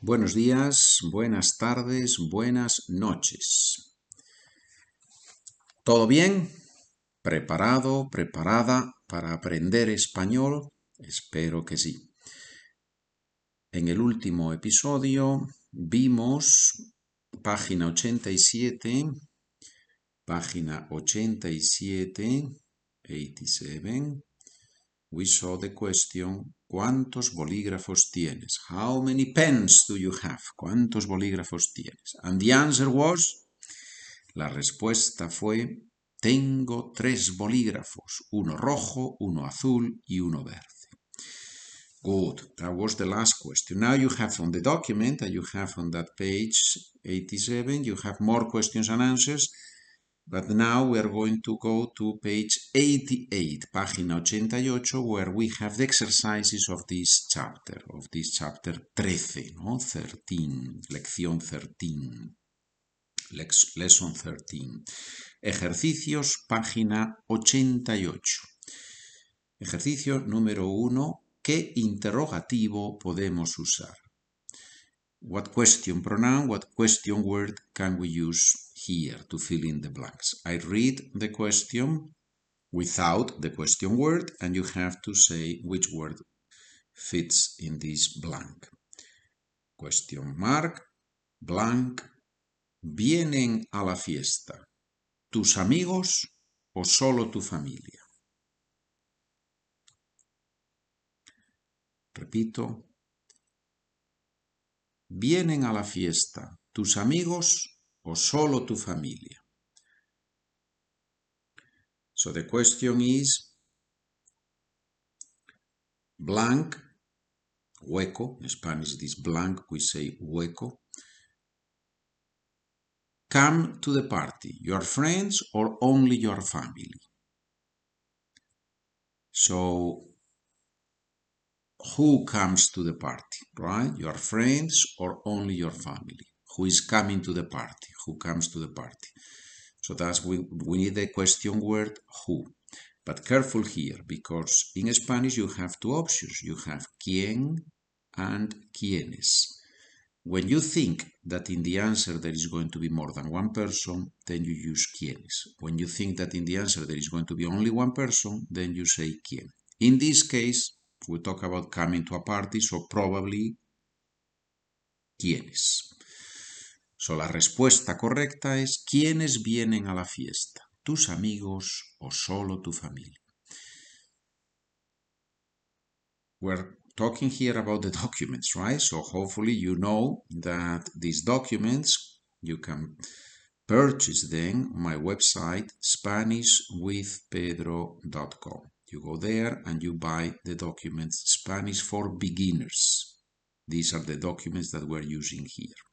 Buenos días, buenas tardes, buenas noches. ¿Todo bien? ¿Preparado, preparada para aprender español? Espero que sí. En el último episodio vimos página 87, página 87, 87, we saw the question ¿Cuántos bolígrafos tienes? How many pens do you have? ¿Cuántos bolígrafos tienes? And the answer was La respuesta fue tengo tres bolígrafos, uno rojo, uno azul y uno verde. Good, that was the last question. Now you have on the document that you have on that page 87, you have more questions and answers but now we are going to go to page 88, página 88, where we have the exercises of this chapter, of this chapter 13, no? 13, lección 13, Lex, lesson 13. Ejercicios, página 88. Ejercicio número 1. ¿Qué interrogativo podemos usar? What question pronoun, what question word can we use here to fill in the blanks. I read the question without the question word and you have to say which word fits in this blank. Question mark, blank. ¿Vienen a la fiesta tus amigos o solo tu familia? Repito. ¿Vienen a la fiesta tus amigos o solo tu familia? So the question is blank, hueco, in Spanish this blank, we say hueco. Come to the party, your friends or only your family? So, who comes to the party, right? Your friends or only your family? Who is coming to the party, who comes to the party. So that's we, we need the question word who. But careful here, because in Spanish you have two options. You have quién and quiénes. When you think that in the answer there is going to be more than one person, then you use quiénes. When you think that in the answer there is going to be only one person, then you say quién. In this case, we talk about coming to a party, so probably quiénes. So, la respuesta correcta es ¿quiénes vienen a la fiesta? ¿Tus amigos o solo tu familia? We're talking here about the documents, right? So hopefully you know that these documents, you can purchase them on my website, SpanishWithPedro.com. You go there and you buy the documents Spanish for Beginners. These are the documents that we're using here.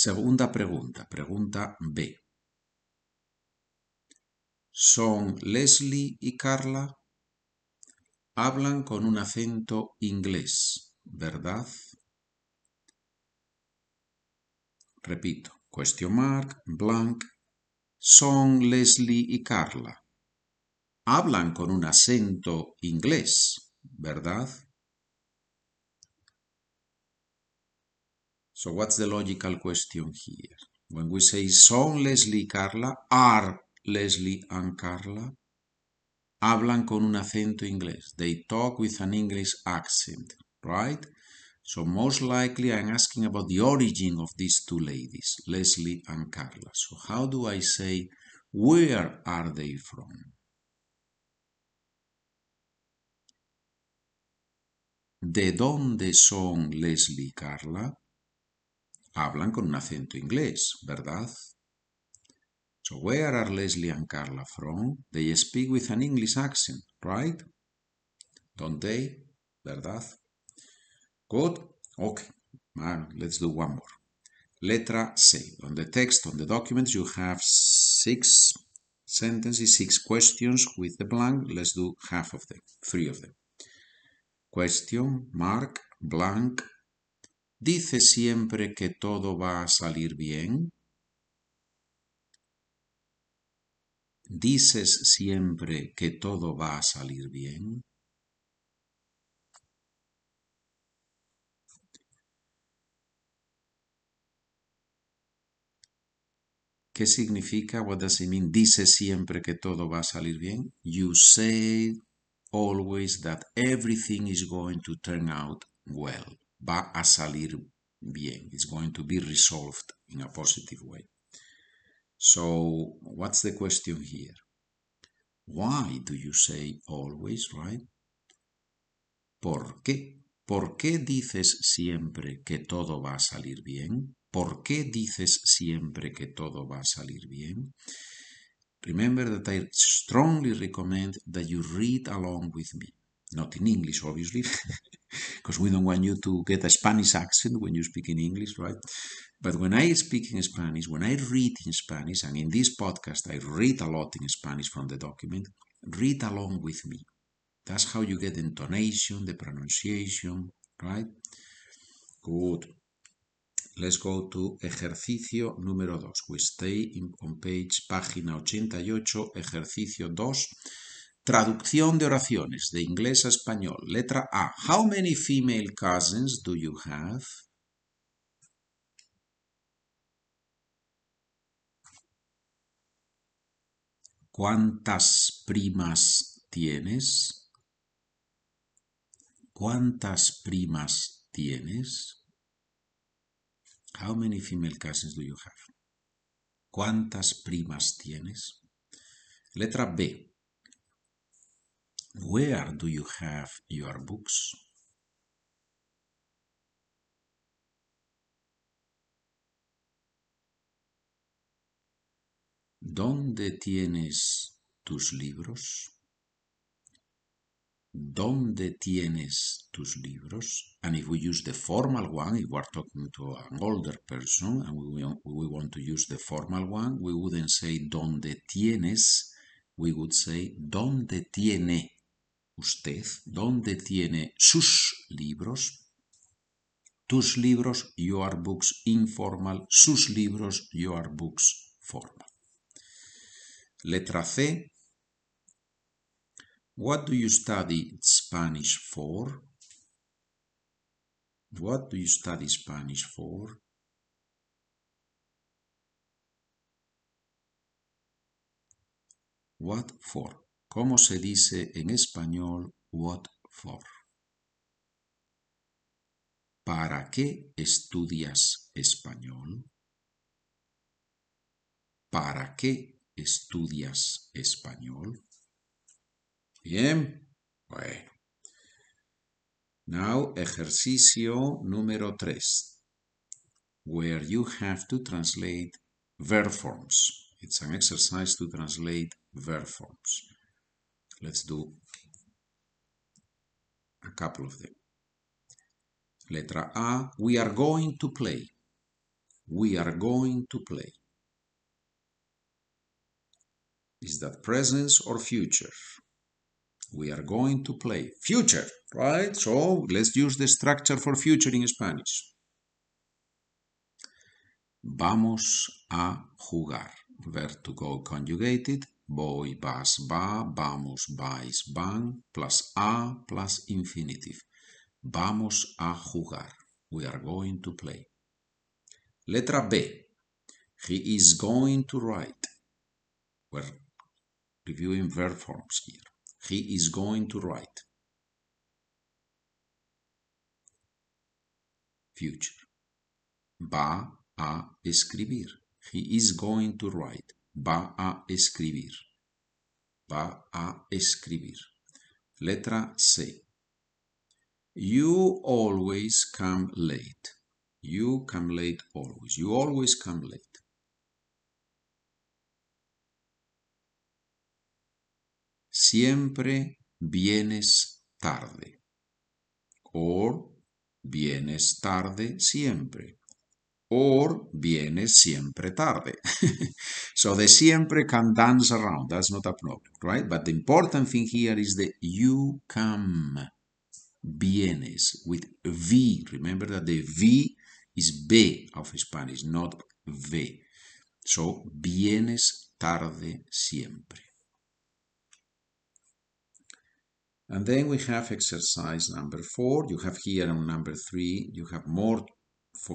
Segunda pregunta, pregunta B. ¿Son Leslie y Carla? Hablan con un acento inglés, ¿verdad? Repito, question mark, blank. ¿Son Leslie y Carla? Hablan con un acento inglés, ¿verdad? So what's the logical question here? When we say son Leslie y Carla, are Leslie and Carla? Hablan con un acento inglés. They talk with an English accent, right? So most likely I'm asking about the origin of these two ladies, Leslie and Carla. So how do I say, where are they from? ¿De dónde son Leslie y Carla? Hablan con un acento inglés, ¿verdad? So where are Leslie and Carla from? They speak with an English accent, right? Don't they? ¿Verdad? Good? Okay. let's do one more. Letra C. On the text, on the documents, you have six sentences, six questions with the blank. Let's do half of them, three of them. Question, mark, blank, dice siempre que todo va a salir bien? ¿Dices siempre que todo va a salir bien? ¿Qué significa? What does it mean? Dice siempre que todo va a salir bien. You say always that everything is going to turn out well. Va a salir bien. It's going to be resolved in a positive way. So, what's the question here? Why do you say always, right? ¿Por qué? ¿Por qué dices siempre que todo va a salir bien? ¿Por qué dices siempre que todo va a salir bien? Remember that I strongly recommend that you read along with me. Not in English, obviously, because we don't want you to get a Spanish accent when you speak in English, right? But when I speak in Spanish, when I read in Spanish, and in this podcast I read a lot in Spanish from the document, read along with me. That's how you get the intonation, the pronunciation, right? Good. Let's go to ejercicio número 2. We stay in, on page página 88, ejercicio 2. Traducción de oraciones de inglés a español. Letra A. How many female cousins do you have? ¿Cuántas primas tienes? ¿Cuántas primas tienes? How many female cousins do you have? ¿Cuántas primas tienes? Letra B. Where do you have your books? ¿Dónde tienes tus libros? ¿Dónde tienes tus libros? And if we use the formal one, if we're talking to an older person and we, we want to use the formal one, we wouldn't say ¿Dónde tienes? We would say ¿Dónde tiene usted? ¿Dónde tiene sus libros? Tus libros, your books informal, sus libros, your books formal. Letra C. What do you study Spanish for? What do you study Spanish for? What for? ¿Cómo se dice en español what for? ¿Para qué estudias español? ¿Para qué estudias español? Bien, bueno. Now, ejercicio número 3, where you have to translate verb forms. It's an exercise to translate verb forms. Let's do a couple of them. Letra A, we are going to play. We are going to play. Is that present or future? We are going to play. Future, right? So let's use the structure for future in Spanish. Vamos a jugar. Verb to go conjugated. Voy, vas, va, vamos, vais, van, plus a, plus infinitive. Vamos a jugar. We are going to play. Letra B. He is going to write. We're reviewing verb forms here. He is going to write. Future. Va a escribir. He is going to write. Va a escribir. Va a escribir. Letra C. You always come late. You come late always. You always come late. Siempre vienes tarde. Or vienes tarde siempre. Or vienes siempre tarde. so the siempre can dance around. That's not a problem, right? But the important thing here is the you come. Vienes with V. Remember that the V is B of Spanish, not V. So, vienes tarde siempre. And then we have exercise number four. You have here on number three, you have more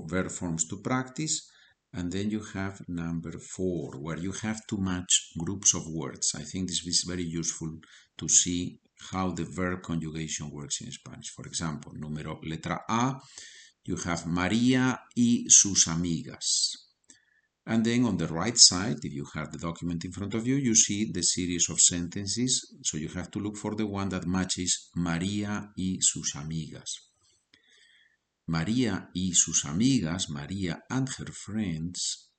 verb forms to practice. And then you have number four, where you have to match groups of words. I think this is very useful to see how the verb conjugation works in Spanish. For example, número letra A, you have María y sus amigas. And then on the right side, if you have the document in front of you, you see the series of sentences. So you have to look for the one that matches María y sus amigas. María y sus amigas, María and her friends,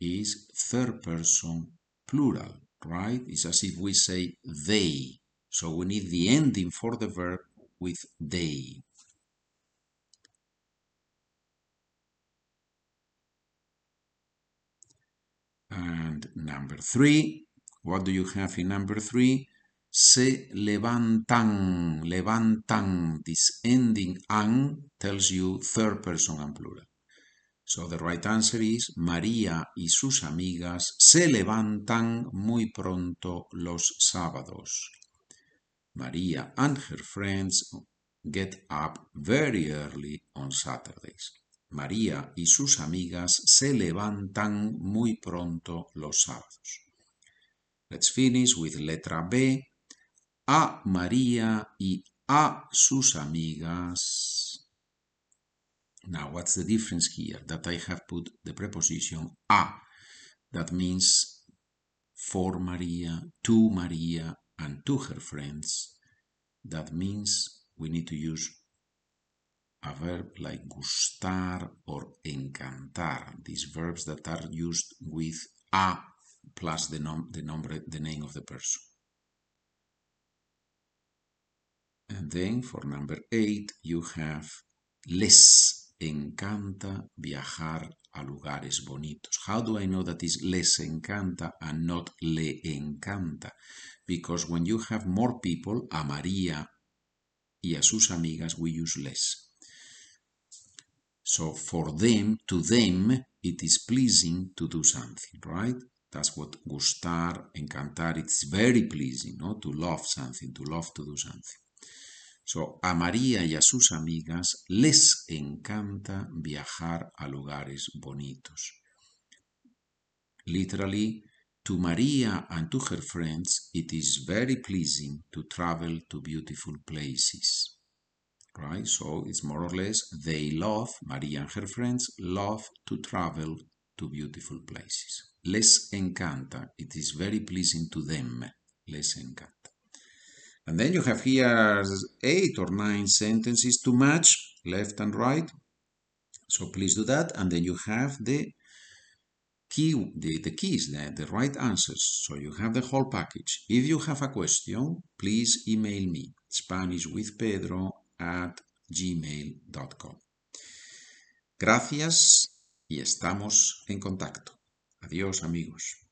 is third person plural, right? It's as if we say they. So we need the ending for the verb with they. And number three, what do you have in number three? Se levantan, levantan. This ending an tells you third person and plural. So the right answer is María y sus amigas se levantan muy pronto los sábados. María and her friends get up very early on Saturdays. María y sus amigas se levantan muy pronto los sábados. Let's finish with letra B. A María y a sus amigas. Now, what's the difference here? That I have put the preposition a. That means for María, to María, and to her friends. That means we need to use a verb like gustar or encantar, these verbs that are used with a plus the, nom the, nombre, the name of the person. And then for number eight, you have les encanta viajar a lugares bonitos. How do I know that is les encanta and not le encanta? Because when you have more people, a María y a sus amigas, we use les. So for them, to them, it is pleasing to do something, right? That's what gustar, encantar, it's very pleasing, no? To love something, to love to do something. So, a María y a sus amigas les encanta viajar a lugares bonitos. Literally, to Maria and to her friends, it is very pleasing to travel to beautiful places right? So it's more or less they love, Maria and her friends love to travel to beautiful places. Les encanta, it is very pleasing to them. Les encanta. And then you have here eight or nine sentences to match, left and right. So please do that. And then you have the key, the, the keys, the, the right answers. So you have the whole package. If you have a question, please email me, Spanish with Pedro at gmail.com. Gracias y estamos en contacto. Adiós amigos.